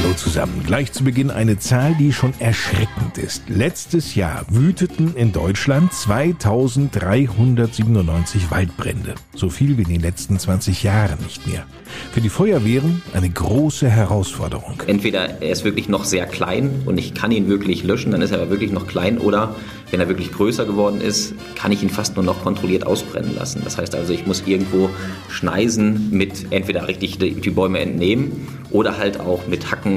Hallo zusammen. Gleich zu Beginn eine Zahl, die schon erschreckend ist. Letztes Jahr wüteten in Deutschland 2397 Waldbrände. So viel wie in den letzten 20 Jahren nicht mehr. Für die Feuerwehren eine große Herausforderung. Entweder er ist wirklich noch sehr klein und ich kann ihn wirklich löschen, dann ist er aber wirklich noch klein oder wenn er wirklich größer geworden ist, kann ich ihn fast nur noch kontrolliert ausbrennen lassen. Das heißt also, ich muss irgendwo Schneisen mit entweder richtig die Bäume entnehmen oder halt auch mit Hacken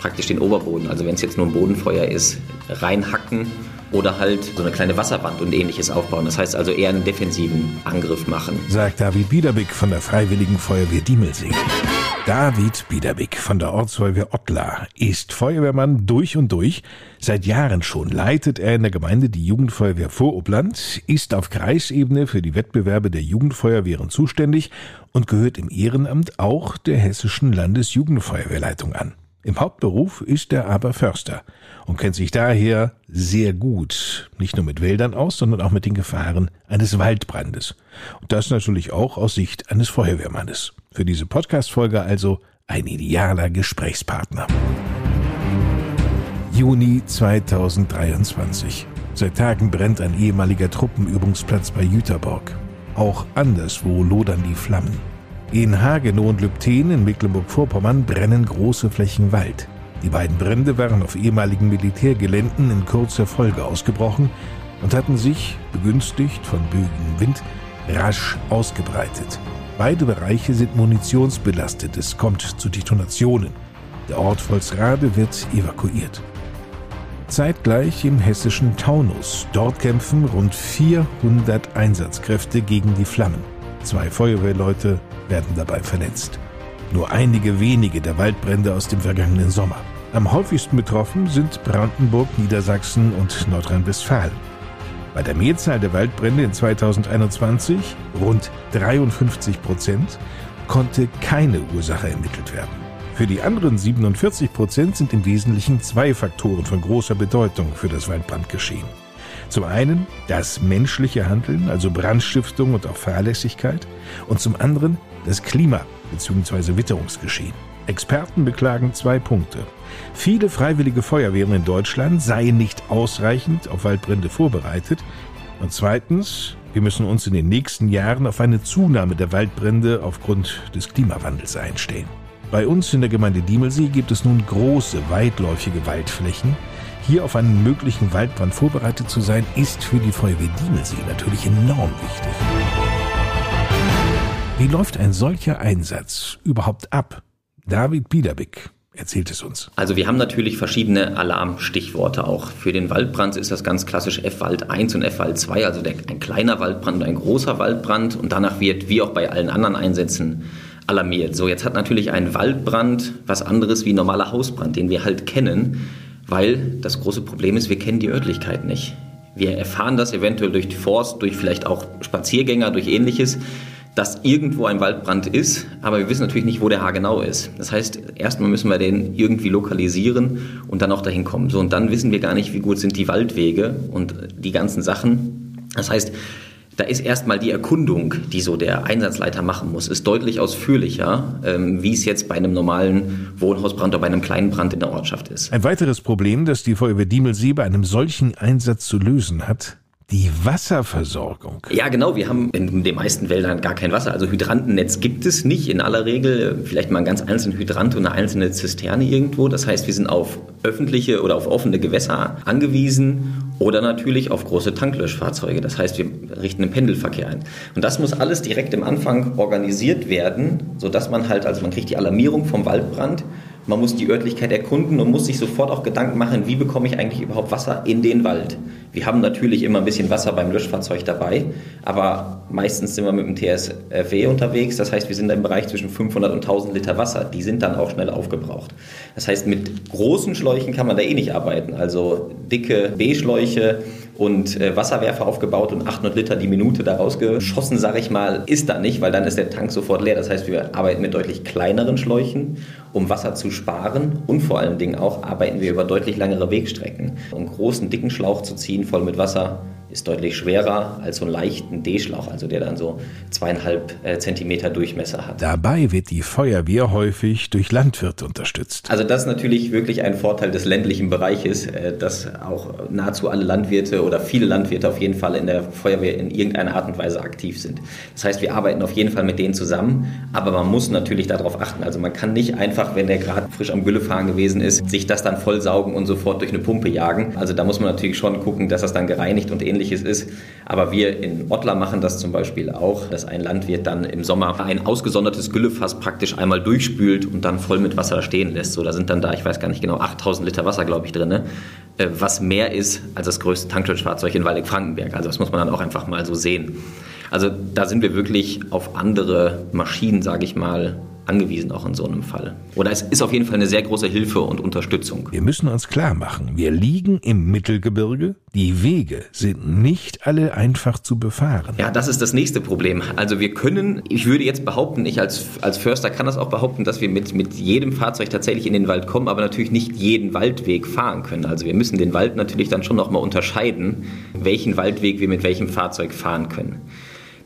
praktisch den Oberboden. Also wenn es jetzt nur ein Bodenfeuer ist, reinhacken oder halt so eine kleine Wasserwand und ähnliches aufbauen. Das heißt also eher einen defensiven Angriff machen. Sagt David Biederbick von der Freiwilligen Feuerwehr Diemelsee. David Biederbick von der Ortsfeuerwehr Ottlar ist Feuerwehrmann durch und durch. Seit Jahren schon leitet er in der Gemeinde die Jugendfeuerwehr Vorobland, ist auf Kreisebene für die Wettbewerbe der Jugendfeuerwehren zuständig und gehört im Ehrenamt auch der hessischen Landesjugendfeuerwehrleitung an. Im Hauptberuf ist er aber Förster und kennt sich daher sehr gut, nicht nur mit Wäldern aus, sondern auch mit den Gefahren eines Waldbrandes. Und das natürlich auch aus Sicht eines Feuerwehrmannes. Für diese Podcast-Folge also ein idealer Gesprächspartner. Juni 2023. Seit Tagen brennt ein ehemaliger Truppenübungsplatz bei Jüterborg. Auch anderswo lodern die Flammen. In Hagenow und Lübten in Mecklenburg-Vorpommern brennen große Flächen Wald. Die beiden Brände waren auf ehemaligen Militärgeländen in kurzer Folge ausgebrochen und hatten sich, begünstigt von böigem Wind, rasch ausgebreitet. Beide Bereiche sind munitionsbelastet, es kommt zu Detonationen. Der Ort Volsrade wird evakuiert. Zeitgleich im hessischen Taunus. Dort kämpfen rund 400 Einsatzkräfte gegen die Flammen. Zwei Feuerwehrleute werden dabei verletzt. Nur einige wenige der Waldbrände aus dem vergangenen Sommer. Am häufigsten betroffen sind Brandenburg, Niedersachsen und Nordrhein-Westfalen. Bei der Mehrzahl der Waldbrände in 2021, rund 53 Prozent, konnte keine Ursache ermittelt werden. Für die anderen 47 Prozent sind im Wesentlichen zwei Faktoren von großer Bedeutung für das Waldbrandgeschehen. Zum einen das menschliche Handeln, also Brandstiftung und auch Fahrlässigkeit, und zum anderen das Klima bzw. Witterungsgeschehen. Experten beklagen zwei Punkte. Viele freiwillige Feuerwehren in Deutschland seien nicht ausreichend auf Waldbrände vorbereitet. Und zweitens, wir müssen uns in den nächsten Jahren auf eine Zunahme der Waldbrände aufgrund des Klimawandels einstellen. Bei uns in der Gemeinde Diemelsee gibt es nun große, weitläufige Waldflächen, hier auf einen möglichen Waldbrand vorbereitet zu sein, ist für die Feuerwehr Diemelsee natürlich enorm wichtig. Wie läuft ein solcher Einsatz überhaupt ab? David Biederbick erzählt es uns. Also wir haben natürlich verschiedene Alarmstichworte auch. Für den Waldbrand ist das ganz klassisch F-Wald 1 und F-Wald 2, also der, ein kleiner Waldbrand und ein großer Waldbrand. Und danach wird, wie auch bei allen anderen Einsätzen, alarmiert. So, jetzt hat natürlich ein Waldbrand was anderes wie ein normaler Hausbrand, den wir halt kennen weil das große Problem ist, wir kennen die Örtlichkeit nicht. Wir erfahren das eventuell durch die Forst, durch vielleicht auch Spaziergänger, durch ähnliches, dass irgendwo ein Waldbrand ist, aber wir wissen natürlich nicht, wo der Haar genau ist. Das heißt, erstmal müssen wir den irgendwie lokalisieren und dann auch dahin kommen. So, und dann wissen wir gar nicht, wie gut sind die Waldwege und die ganzen Sachen. Das heißt, da ist erstmal die Erkundung, die so der Einsatzleiter machen muss, ist deutlich ausführlicher, ähm, wie es jetzt bei einem normalen Wohnhausbrand oder bei einem kleinen Brand in der Ortschaft ist. Ein weiteres Problem, das die Feuerwehr Diemelsee bei einem solchen Einsatz zu lösen hat, die Wasserversorgung. Ja, genau. Wir haben in den meisten Wäldern gar kein Wasser. Also Hydrantennetz gibt es nicht. In aller Regel vielleicht mal ein ganz einzelnen Hydrant und eine einzelne Zisterne irgendwo. Das heißt, wir sind auf öffentliche oder auf offene Gewässer angewiesen oder natürlich auf große Tanklöschfahrzeuge. Das heißt, wir richten einen Pendelverkehr ein. Und das muss alles direkt im Anfang organisiert werden, sodass man halt, also man kriegt die Alarmierung vom Waldbrand man muss die Örtlichkeit erkunden und muss sich sofort auch Gedanken machen, wie bekomme ich eigentlich überhaupt Wasser in den Wald. Wir haben natürlich immer ein bisschen Wasser beim Löschfahrzeug dabei, aber meistens sind wir mit dem TSW unterwegs. Das heißt, wir sind im Bereich zwischen 500 und 1000 Liter Wasser. Die sind dann auch schnell aufgebraucht. Das heißt, mit großen Schläuchen kann man da eh nicht arbeiten. Also dicke B-Schläuche und äh, Wasserwerfer aufgebaut und 800 Liter die Minute daraus geschossen, sage ich mal, ist da nicht, weil dann ist der Tank sofort leer. Das heißt, wir arbeiten mit deutlich kleineren Schläuchen, um Wasser zu sparen und vor allen Dingen auch arbeiten wir über deutlich langere Wegstrecken. Um großen, dicken Schlauch zu ziehen, voll mit Wasser, ist deutlich schwerer als so einen leichten D-Schlauch, also der dann so zweieinhalb äh, Zentimeter Durchmesser hat. Dabei wird die Feuerwehr häufig durch Landwirte unterstützt. Also das ist natürlich wirklich ein Vorteil des ländlichen Bereiches, äh, dass auch nahezu alle Landwirte oder viele Landwirte auf jeden Fall in der Feuerwehr in irgendeiner Art und Weise aktiv sind. Das heißt, wir arbeiten auf jeden Fall mit denen zusammen, aber man muss natürlich darauf achten. Also man kann nicht einfach, wenn der gerade frisch am Güllefahren gewesen ist, sich das dann vollsaugen und sofort durch eine Pumpe jagen. Also da muss man natürlich schon gucken, dass das dann gereinigt und ähnlich ähnliches ist. Aber wir in Ottler machen das zum Beispiel auch, dass ein Landwirt dann im Sommer ein ausgesondertes Güllefass praktisch einmal durchspült und dann voll mit Wasser stehen lässt. So, da sind dann da, ich weiß gar nicht genau, 8000 Liter Wasser, glaube ich, drin, ne? was mehr ist als das größte Tanklöschfahrzeug in Waldeck-Frankenberg. Also das muss man dann auch einfach mal so sehen. Also da sind wir wirklich auf andere Maschinen, sage ich mal, angewiesen, auch in so einem Fall. Oder es ist auf jeden Fall eine sehr große Hilfe und Unterstützung. Wir müssen uns klar machen, wir liegen im Mittelgebirge, die Wege sind nicht alle einfach zu befahren. Ja, das ist das nächste Problem. Also wir können, ich würde jetzt behaupten, ich als, als Förster kann das auch behaupten, dass wir mit, mit jedem Fahrzeug tatsächlich in den Wald kommen, aber natürlich nicht jeden Waldweg fahren können. Also wir müssen den Wald natürlich dann schon nochmal unterscheiden, welchen Waldweg wir mit welchem Fahrzeug fahren können.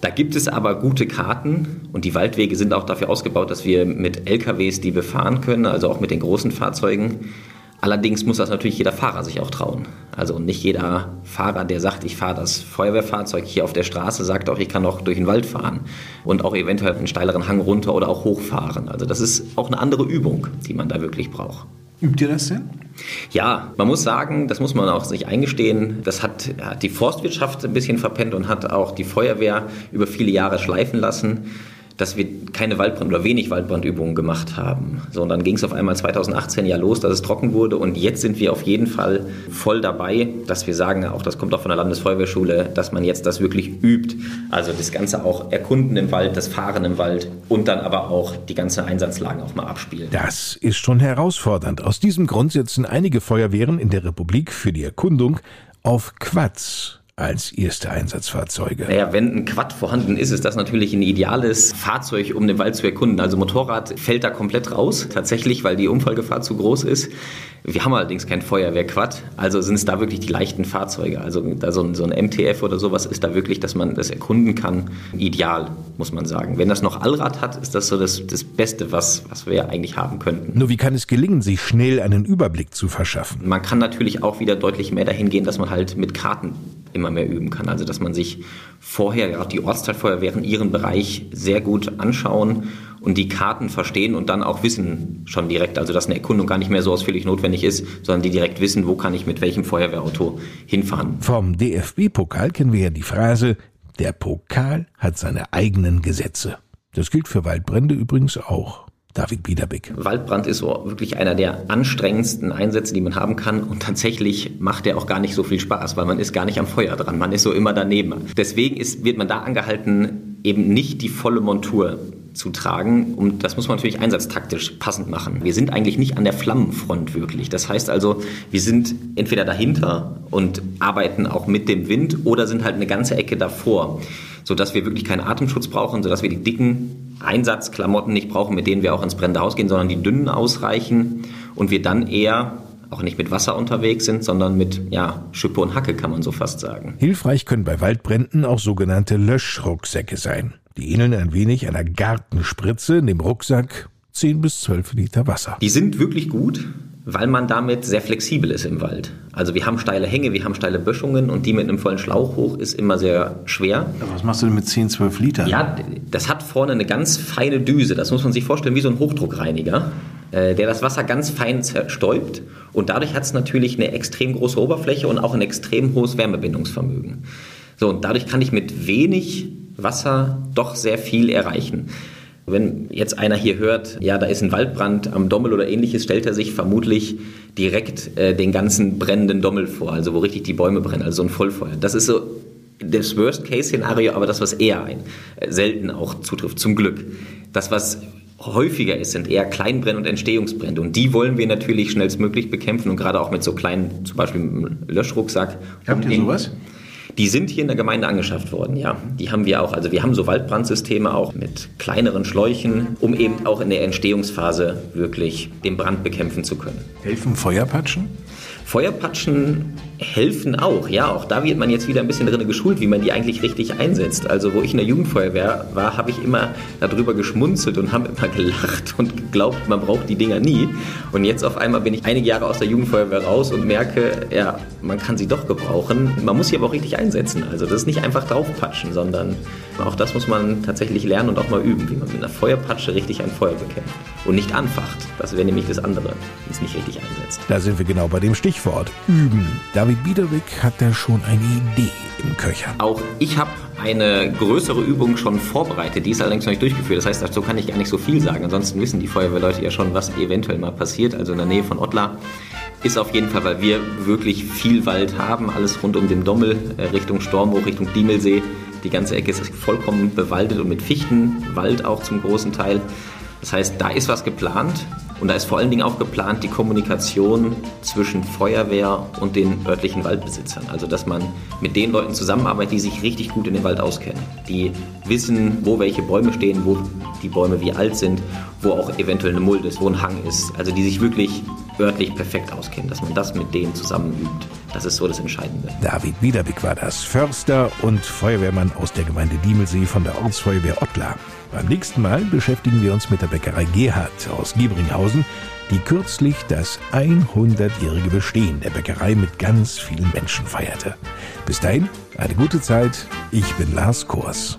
Da gibt es aber gute Karten und die Waldwege sind auch dafür ausgebaut, dass wir mit LKWs die befahren können, also auch mit den großen Fahrzeugen. Allerdings muss das natürlich jeder Fahrer sich auch trauen. Also nicht jeder Fahrer, der sagt, ich fahre das Feuerwehrfahrzeug hier auf der Straße, sagt auch, ich kann auch durch den Wald fahren und auch eventuell einen steileren Hang runter oder auch hochfahren. Also das ist auch eine andere Übung, die man da wirklich braucht. Übt ihr das denn? Ja, man muss sagen, das muss man auch sich eingestehen, das hat, hat die Forstwirtschaft ein bisschen verpennt und hat auch die Feuerwehr über viele Jahre schleifen lassen dass wir keine Waldbrand oder wenig Waldbrandübungen gemacht haben. So, und dann ging es auf einmal 2018 ja los, dass es trocken wurde. Und jetzt sind wir auf jeden Fall voll dabei, dass wir sagen, auch das kommt auch von der Landesfeuerwehrschule, dass man jetzt das wirklich übt. Also das Ganze auch erkunden im Wald, das Fahren im Wald und dann aber auch die ganzen Einsatzlagen auch mal abspielen. Das ist schon herausfordernd. Aus diesem Grund setzen einige Feuerwehren in der Republik für die Erkundung auf Quads als erste Einsatzfahrzeuge? Naja, wenn ein Quad vorhanden ist, ist das natürlich ein ideales Fahrzeug, um den Wald zu erkunden. Also Motorrad fällt da komplett raus, tatsächlich, weil die Unfallgefahr zu groß ist. Wir haben allerdings kein Feuerwehrquad, also sind es da wirklich die leichten Fahrzeuge. Also da so ein, so ein MTF oder sowas ist da wirklich, dass man das erkunden kann, ideal, muss man sagen. Wenn das noch Allrad hat, ist das so das, das Beste, was, was wir eigentlich haben könnten. Nur wie kann es gelingen, sich schnell einen Überblick zu verschaffen? Man kann natürlich auch wieder deutlich mehr dahin gehen, dass man halt mit Karten immer mehr üben kann. Also dass man sich vorher, gerade die Ortsteilfeuerwehren, ihren Bereich sehr gut anschauen und die Karten verstehen und dann auch wissen schon direkt, also dass eine Erkundung gar nicht mehr so ausführlich notwendig ist, sondern die direkt wissen, wo kann ich mit welchem Feuerwehrauto hinfahren. Vom DFB-Pokal kennen wir ja die Phrase, der Pokal hat seine eigenen Gesetze. Das gilt für Waldbrände übrigens auch. David Biederbeck. Waldbrand ist so wirklich einer der anstrengendsten Einsätze, die man haben kann. Und tatsächlich macht der auch gar nicht so viel Spaß, weil man ist gar nicht am Feuer dran. Man ist so immer daneben. Deswegen ist, wird man da angehalten, eben nicht die volle Montur zu tragen. Und das muss man natürlich einsatztaktisch passend machen. Wir sind eigentlich nicht an der Flammenfront wirklich. Das heißt also, wir sind entweder dahinter und arbeiten auch mit dem Wind oder sind halt eine ganze Ecke davor, sodass wir wirklich keinen Atemschutz brauchen, sodass wir die dicken Einsatzklamotten nicht brauchen, mit denen wir auch ins brennende Haus gehen, sondern die dünnen ausreichen und wir dann eher auch nicht mit Wasser unterwegs sind, sondern mit ja, Schippe und Hacke, kann man so fast sagen. Hilfreich können bei Waldbränden auch sogenannte Löschrucksäcke sein. Die ähneln ein wenig einer Gartenspritze. In dem Rucksack 10 bis 12 Liter Wasser. Die sind wirklich gut weil man damit sehr flexibel ist im Wald. Also wir haben steile Hänge, wir haben steile Böschungen und die mit einem vollen Schlauch hoch ist immer sehr schwer. Aber was machst du denn mit 10, 12 Litern? Ja, das hat vorne eine ganz feine Düse. Das muss man sich vorstellen wie so ein Hochdruckreiniger, äh, der das Wasser ganz fein zerstäubt. Und dadurch hat es natürlich eine extrem große Oberfläche und auch ein extrem hohes Wärmebindungsvermögen. So, und dadurch kann ich mit wenig Wasser doch sehr viel erreichen. Wenn jetzt einer hier hört, ja, da ist ein Waldbrand am Dommel oder ähnliches, stellt er sich vermutlich direkt äh, den ganzen brennenden Dommel vor, also wo richtig die Bäume brennen, also so ein Vollfeuer. Das ist so das Worst-Case-Szenario, aber das, was eher ein, äh, selten auch zutrifft, zum Glück. Das, was häufiger ist, sind eher Kleinbrände und Entstehungsbrände. Und die wollen wir natürlich schnellstmöglich bekämpfen und gerade auch mit so kleinen, zum Beispiel einem Löschrucksack. Habt ihr sowas? Die sind hier in der Gemeinde angeschafft worden, ja. Die haben wir auch. Also wir haben so Waldbrandsysteme auch mit kleineren Schläuchen, um eben auch in der Entstehungsphase wirklich den Brand bekämpfen zu können. Helfen Feuerpatschen? Feuerpatschen helfen auch, ja. Auch da wird man jetzt wieder ein bisschen drin geschult, wie man die eigentlich richtig einsetzt. Also wo ich in der Jugendfeuerwehr war, habe ich immer darüber geschmunzelt und habe immer gelacht und geglaubt, man braucht die Dinger nie. Und jetzt auf einmal bin ich einige Jahre aus der Jugendfeuerwehr raus und merke, ja, man kann sie doch gebrauchen. Man muss sie aber auch richtig einsetzen. Also das ist nicht einfach draufpatschen, sondern auch das muss man tatsächlich lernen und auch mal üben, wie man mit einer Feuerpatsche richtig ein Feuer bekämpft und nicht anfacht. Das wäre nämlich das andere, wenn es nicht richtig einsetzt. Da sind wir genau bei dem Stichwort. Üben. David Biederwick hat da schon eine Idee im Köcher. Auch ich habe eine größere Übung schon vorbereitet, die ist allerdings noch nicht durchgeführt. Das heißt, dazu kann ich gar nicht so viel sagen. Ansonsten wissen die Feuerwehrleute ja schon, was eventuell mal passiert. Also in der Nähe von Ottlar ist auf jeden Fall, weil wir wirklich viel Wald haben, alles rund um den Dommel, äh, Richtung Stormhoch, Richtung Diemelsee. Die ganze Ecke ist vollkommen bewaldet und mit Fichtenwald auch zum großen Teil. Das heißt, da ist was geplant und da ist vor allen Dingen auch geplant die Kommunikation zwischen Feuerwehr und den örtlichen Waldbesitzern. Also, dass man mit den Leuten zusammenarbeitet, die sich richtig gut in den Wald auskennen. Die wissen, wo welche Bäume stehen, wo die Bäume wie alt sind, wo auch eventuell eine Mulde ist, wo ein Hang ist. Also, die sich wirklich örtlich perfekt auskennen, dass man das mit denen zusammen übt. Das ist so das Entscheidende. David Wiederbeck war das, Förster und Feuerwehrmann aus der Gemeinde Diemelsee von der Ortsfeuerwehr Ottlar. Beim nächsten Mal beschäftigen wir uns mit der Bäckerei Gerhard aus Giebringhausen, die kürzlich das 100-jährige Bestehen der Bäckerei mit ganz vielen Menschen feierte. Bis dahin, eine gute Zeit. Ich bin Lars Kors.